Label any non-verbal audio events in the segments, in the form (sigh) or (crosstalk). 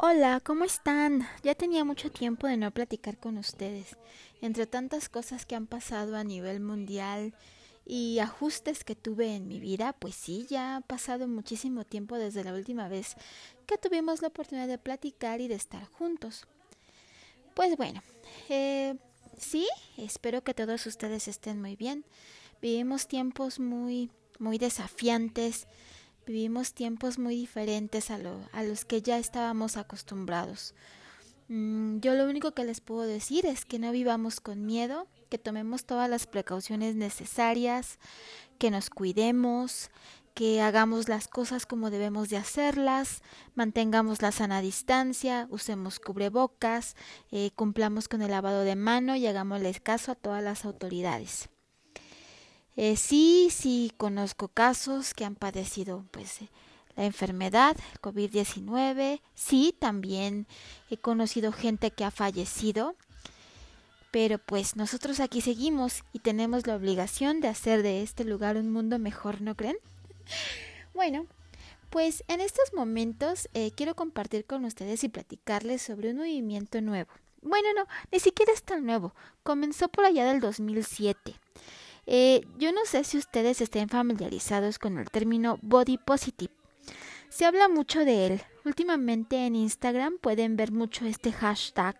Hola, ¿cómo están? Ya tenía mucho tiempo de no platicar con ustedes. Entre tantas cosas que han pasado a nivel mundial y ajustes que tuve en mi vida, pues sí, ya ha pasado muchísimo tiempo desde la última vez que tuvimos la oportunidad de platicar y de estar juntos. Pues bueno, eh, sí, espero que todos ustedes estén muy bien. Vivimos tiempos muy, muy desafiantes Vivimos tiempos muy diferentes a, lo, a los que ya estábamos acostumbrados. Mm, yo lo único que les puedo decir es que no vivamos con miedo, que tomemos todas las precauciones necesarias, que nos cuidemos, que hagamos las cosas como debemos de hacerlas, mantengamos la sana distancia, usemos cubrebocas, eh, cumplamos con el lavado de mano y hagámosles caso a todas las autoridades. Eh, sí, sí, conozco casos que han padecido pues eh, la enfermedad, COVID-19. Sí, también he conocido gente que ha fallecido. Pero pues nosotros aquí seguimos y tenemos la obligación de hacer de este lugar un mundo mejor, ¿no creen? (laughs) Bueno, pues en estos momentos eh, quiero compartir con ustedes y platicarles sobre un movimiento nuevo. Bueno, no, ni siquiera es tan nuevo. Comenzó por allá del 2007. Eh, yo no sé si ustedes estén familiarizados con el término body positive. Se habla mucho de él. Últimamente en Instagram pueden ver mucho este hashtag.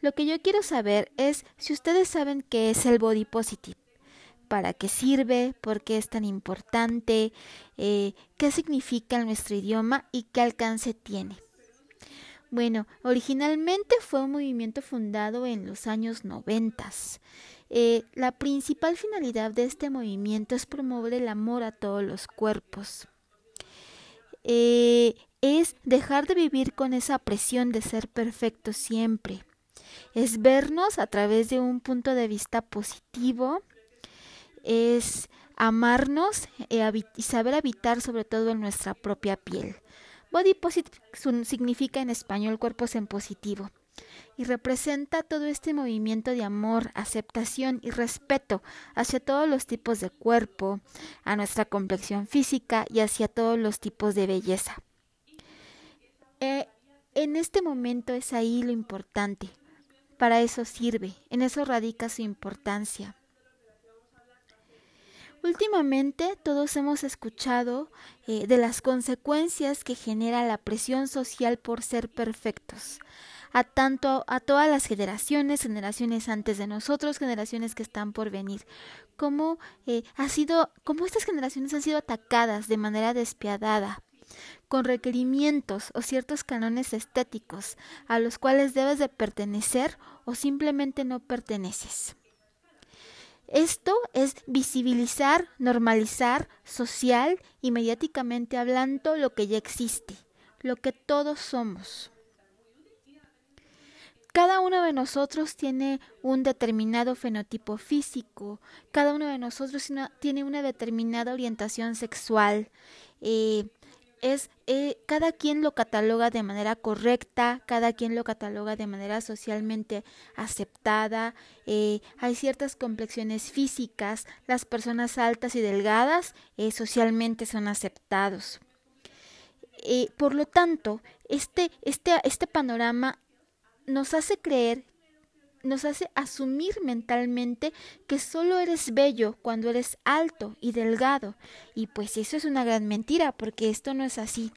Lo que yo quiero saber es si ustedes saben qué es el body positive, para qué sirve, por qué es tan importante, eh, qué significa en nuestro idioma y qué alcance tiene. Bueno, originalmente fue un movimiento fundado en los años noventas. Eh, la principal finalidad de este movimiento es promover el amor a todos los cuerpos. Eh, es dejar de vivir con esa presión de ser perfecto siempre. Es vernos a través de un punto de vista positivo. Es amarnos eh, y saber habitar sobre todo en nuestra propia piel. Body positive significa en español cuerpos en positivo y representa todo este movimiento de amor, aceptación y respeto hacia todos los tipos de cuerpo, a nuestra complexión física y hacia todos los tipos de belleza. Eh, en este momento es ahí lo importante. Para eso sirve, en eso radica su importancia. Últimamente todos hemos escuchado eh, de las consecuencias que genera la presión social por ser perfectos, a tanto a todas las generaciones, generaciones antes de nosotros, generaciones que están por venir, cómo eh, ha sido, cómo estas generaciones han sido atacadas de manera despiadada con requerimientos o ciertos canones estéticos a los cuales debes de pertenecer o simplemente no perteneces. Esto es visibilizar, normalizar social y mediáticamente hablando lo que ya existe, lo que todos somos. Cada uno de nosotros tiene un determinado fenotipo físico, cada uno de nosotros tiene una determinada orientación sexual, eh, es eh, cada quien lo cataloga de manera correcta, cada quien lo cataloga de manera socialmente aceptada, eh, hay ciertas complexiones físicas, las personas altas y delgadas socialmente son aceptados. por lo tanto, este, este, este panorama nos hace creer nos hace asumir mentalmente que solo eres bello cuando eres alto y delgado. Y pues eso es una gran mentira, porque esto no es así.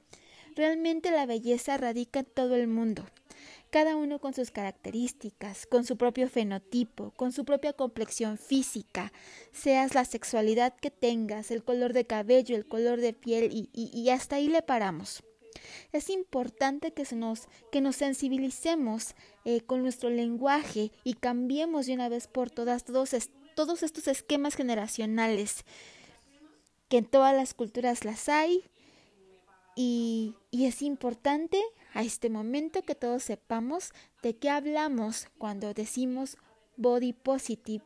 Realmente la belleza radica en todo el mundo, cada uno con sus características, con su propio fenotipo, con su propia complexión física, seas la sexualidad que tengas, el color de cabello, el color de piel, y, y hasta ahí le paramos. Es importante que, nos, que nos sensibilicemos eh, con nuestro lenguaje y cambiemos de una vez por todas todos, todos estos esquemas generacionales que en todas las culturas las hay. Y, y es importante a este momento que todos sepamos de qué hablamos cuando decimos body positive,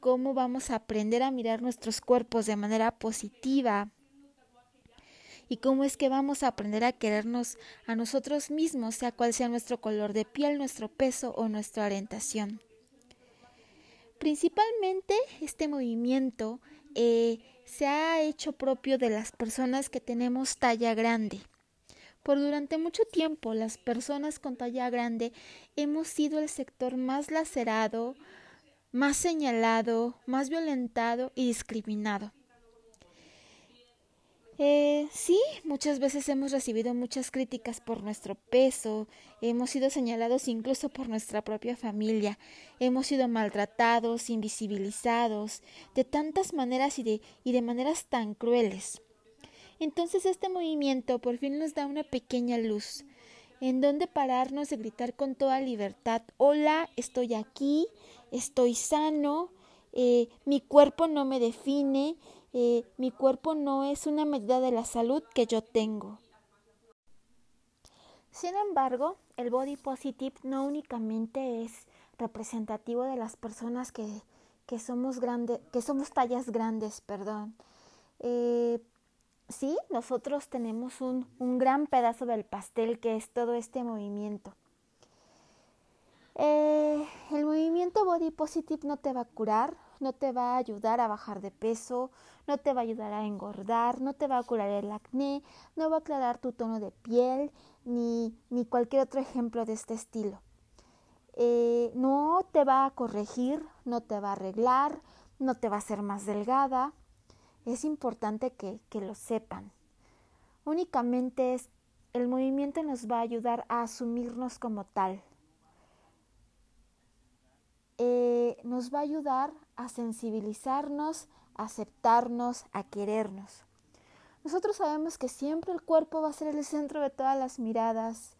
cómo vamos a aprender a mirar nuestros cuerpos de manera positiva, y cómo es que vamos a aprender a querernos a nosotros mismos, sea cual sea nuestro color de piel, nuestro peso o nuestra orientación. Principalmente este movimiento eh, se ha hecho propio de las personas que tenemos talla grande. Por durante mucho tiempo las personas con talla grande hemos sido el sector más lacerado, más señalado, más violentado y discriminado. Eh, sí, muchas veces hemos recibido muchas críticas por nuestro peso, hemos sido señalados incluso por nuestra propia familia, hemos sido maltratados, invisibilizados, de tantas maneras y de, y de maneras tan crueles. Entonces este movimiento por fin nos da una pequeña luz, en donde pararnos y gritar con toda libertad, hola, estoy aquí, estoy sano, eh, mi cuerpo no me define, eh, mi cuerpo no es una medida de la salud que yo tengo. Sin embargo, el body positive no únicamente es representativo de las personas que, que somos que somos tallas grandes, perdón. Eh, sí, nosotros tenemos un, un, gran pedazo del pastel que es todo este movimiento. Eh, el movimiento body positive no te va a curar, no te va a ayudar a bajar de peso, no te va a ayudar a engordar, no te va a curar el acné, no va a aclarar tu tono de piel, ni, ni cualquier otro ejemplo de este estilo. Eh, no te va a corregir, no te va a arreglar, no te va a hacer más delgada. Es importante que, que lo sepan. Únicamente es el movimiento nos va a ayudar a asumirnos como tal. Eh, nos va a ayudar a sensibilizarnos, a aceptarnos, a querernos. Nosotros sabemos que siempre el cuerpo va a ser el centro de todas las miradas,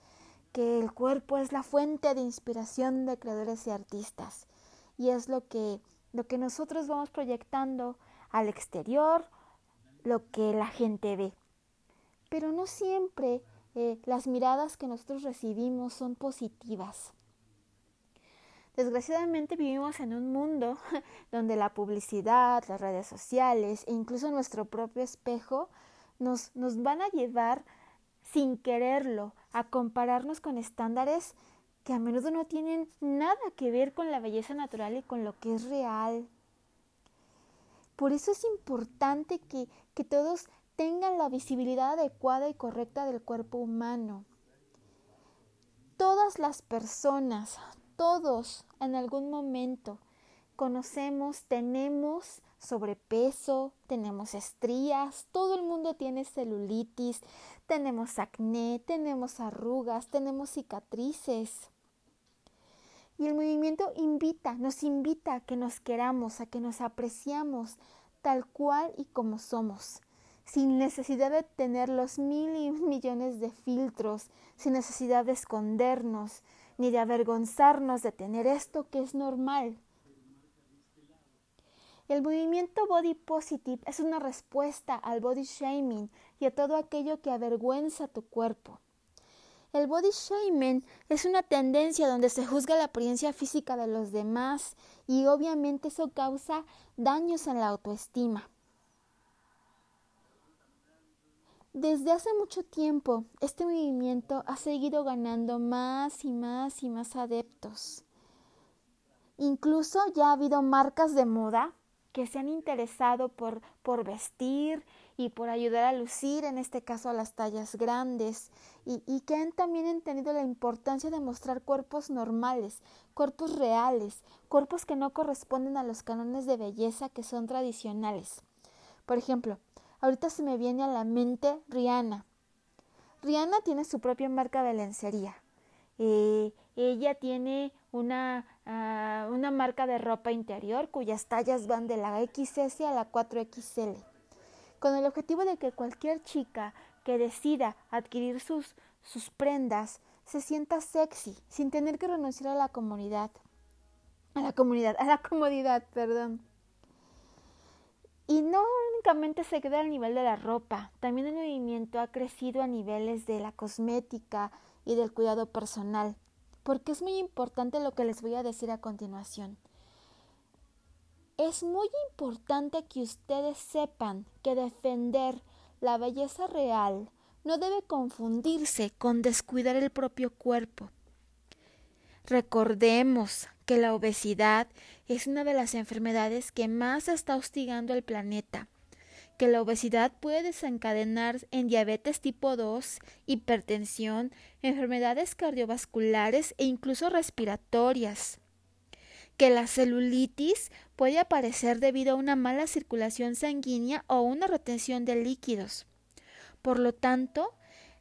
que el cuerpo es la fuente de inspiración de creadores y artistas y es lo que lo que nosotros vamos proyectando al exterior, lo que la gente ve. Pero no siempre eh, las miradas que nosotros recibimos son positivas. Desgraciadamente vivimos en un mundo (laughs) donde la publicidad, las redes sociales e incluso nuestro propio espejo nos, van a llevar sin quererlo a compararnos con estándares que a menudo no tienen nada que ver con la belleza natural y con lo que es real. Por eso es importante que, que todos tengan la visibilidad adecuada y correcta del cuerpo humano. Todas las personas, todos en algún momento conocemos, tenemos sobrepeso, tenemos estrías, todo el mundo tiene celulitis, tenemos acné, tenemos arrugas, tenemos cicatrices. Y el movimiento invita, nos invita a que nos queramos, a que nos apreciamos tal cual y como somos, sin necesidad de tener los mil y millones de filtros, sin necesidad de escondernos, ni de avergonzarnos de tener esto que es normal. El movimiento body positive es una respuesta al body shaming y a todo aquello que avergüenza tu cuerpo. El body shaming es una tendencia donde se juzga la apariencia física de los demás y obviamente eso causa daños en la autoestima. Desde hace mucho tiempo, este movimiento ha seguido ganando más y más y más adeptos. Incluso ya ha habido marcas de moda que se han interesado por, por vestir y por ayudar a lucir, en este caso a las tallas grandes, y, y que han también entendido la importancia de mostrar cuerpos normales, cuerpos reales, cuerpos que no corresponden a los cánones de belleza que son tradicionales. Por ejemplo, Ahorita se me viene a la mente Rihanna. Rihanna tiene su propia marca de lencería. Eh, ella tiene una, ah, una marca de ropa interior cuyas tallas van de la XS a la 4XL, con el objetivo de que cualquier chica que decida adquirir sus, sus prendas se sienta sexy sin tener que renunciar a la comunidad. A la comunidad, a la comodidad, perdón. Se queda al nivel de la ropa, también el movimiento ha crecido a niveles de la cosmética y del cuidado personal, porque es muy importante lo que les voy a decir a continuación. Es muy importante que ustedes sepan que defender la belleza real no debe confundirse con descuidar el propio cuerpo. Recordemos que la obesidad es una de las enfermedades que más está hostigando al planeta, que la obesidad puede desencadenar en diabetes tipo 2, hipertensión, enfermedades cardiovasculares e incluso respiratorias, que la celulitis puede aparecer debido a una mala circulación sanguínea o una retención de líquidos. Por lo tanto,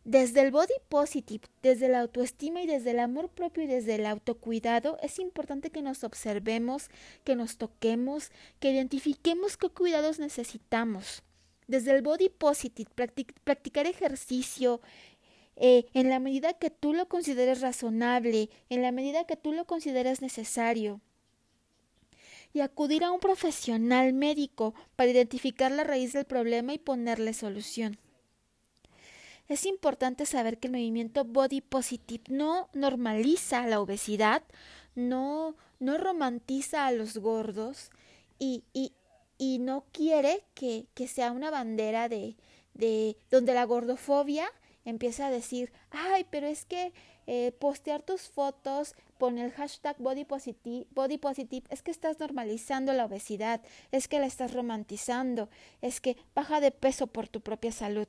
desde el body positive, desde la autoestima y desde el amor propio y desde el autocuidado, es importante que nos observemos, que nos toquemos, que identifiquemos qué cuidados necesitamos. Desde el body positive, practicar ejercicio, eh, en la medida que tú lo consideres razonable, en la medida que tú lo consideres necesario. Y acudir a un profesional médico para identificar la raíz del problema y ponerle solución. Es importante saber que el movimiento body positive no normaliza la obesidad, no, no romantiza a los gordos y, y, y no quiere que, que, sea una bandera de, de donde la gordofobia empieza a decir, ay, pero es que eh, postear tus fotos, con el hashtag body positive, body positive, es que estás normalizando la obesidad, es que la estás romantizando, es que baja de peso por tu propia salud.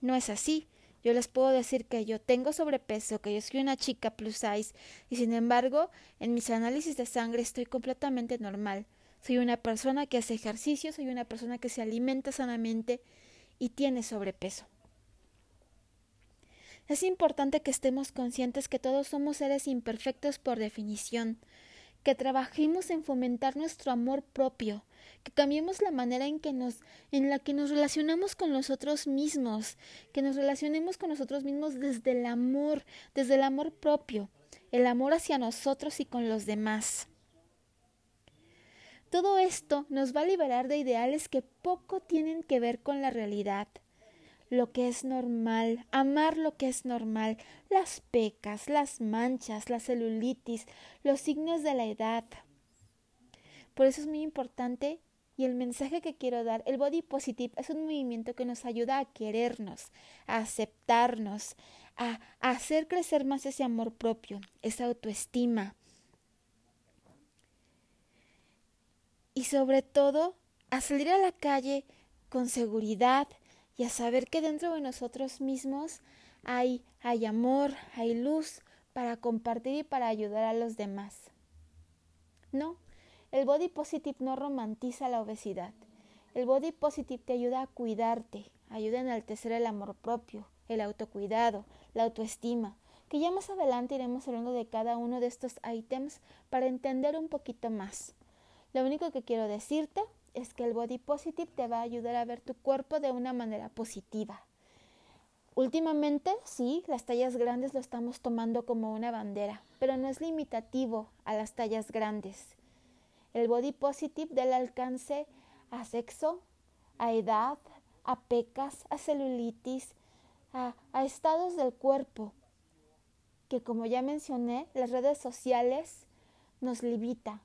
No es así. Yo les puedo decir que yo tengo sobrepeso, que yo soy una chica plus size y sin embargo en mis análisis de sangre estoy completamente normal. Soy una persona que hace ejercicio, soy una persona que se alimenta sanamente y tiene sobrepeso. Es importante que estemos conscientes que todos somos seres imperfectos por definición, que trabajemos en fomentar nuestro amor propio, que cambiemos la manera en que nos en la que nos relacionamos con nosotros mismos, que nos relacionemos con nosotros mismos desde el amor, desde el amor propio, el amor hacia nosotros y con los demás. Todo esto nos va a liberar de ideales que poco tienen que ver con la realidad lo que es normal, amar lo que es normal, las pecas, las manchas, la celulitis, los signos de la edad. Por eso es muy importante y el mensaje que quiero dar, el body positive es un movimiento que nos ayuda a querernos, a aceptarnos, a, a hacer crecer más ese amor propio, esa autoestima. Y sobre todo, a salir a la calle con seguridad, y a saber que dentro de nosotros mismos hay, hay amor, hay luz para compartir y para ayudar a los demás. No, el body positive no romantiza la obesidad. El body positive te ayuda a cuidarte, ayuda a enaltecer el amor propio, el autocuidado, la autoestima, que ya más adelante iremos hablando de cada uno de estos ítems para entender un poquito más. Lo único que quiero decirte es que el body positive te va a ayudar a ver tu cuerpo de una manera positiva. Últimamente, sí, las tallas grandes lo estamos tomando como una bandera, pero no es limitativo a las tallas grandes. El body positive da el alcance a sexo, a edad, a pecas, a celulitis, a, a estados del cuerpo, que como ya mencioné, las redes sociales nos limita,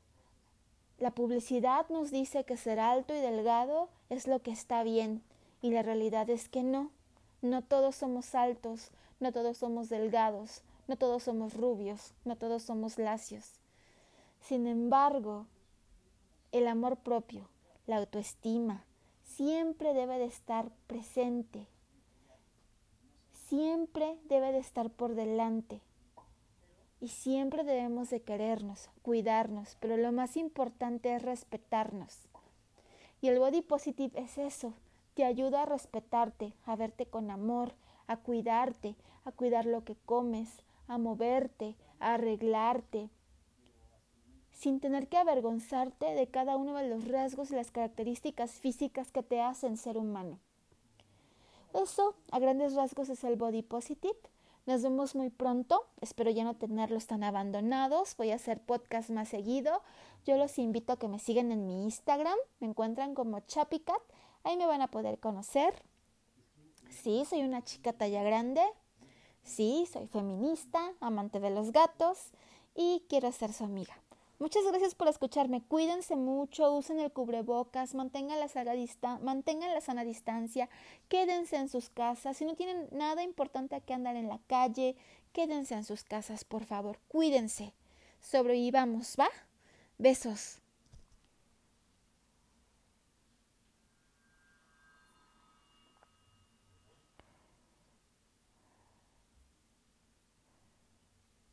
la publicidad nos dice que ser alto y delgado es lo que está bien, y la realidad es que no. No todos somos altos, no todos somos delgados, no todos somos rubios, no todos somos lacios. Sin embargo, el amor propio, la autoestima, siempre debe de estar presente, siempre debe de estar por delante y siempre debemos de querernos, cuidarnos, pero lo más importante es respetarnos. Y el body positive es eso, te ayuda a respetarte, a verte con amor, a cuidarte, a cuidar lo que comes, a moverte, a arreglarte, sin tener que avergonzarte de cada uno de los rasgos y las características físicas que te hacen ser humano. Eso, a grandes rasgos, es el body positive. Nos vemos muy pronto. Espero ya no tenerlos tan abandonados. Voy a hacer podcast más seguido. Yo los invito a que me sigan en mi Instagram. Me encuentran como Chapicat. Ahí me van a poder conocer. Sí, soy una chica talla grande. Sí, soy feminista, amante de los gatos y quiero ser su amiga. Muchas gracias por escucharme. Cuídense mucho, usen el cubrebocas, mantengan la, sana mantengan la sana distancia, quédense en sus casas. Si no tienen nada importante que andar en la calle, quédense en sus casas, por favor. Cuídense. Sobrevivamos, ¿va? Besos.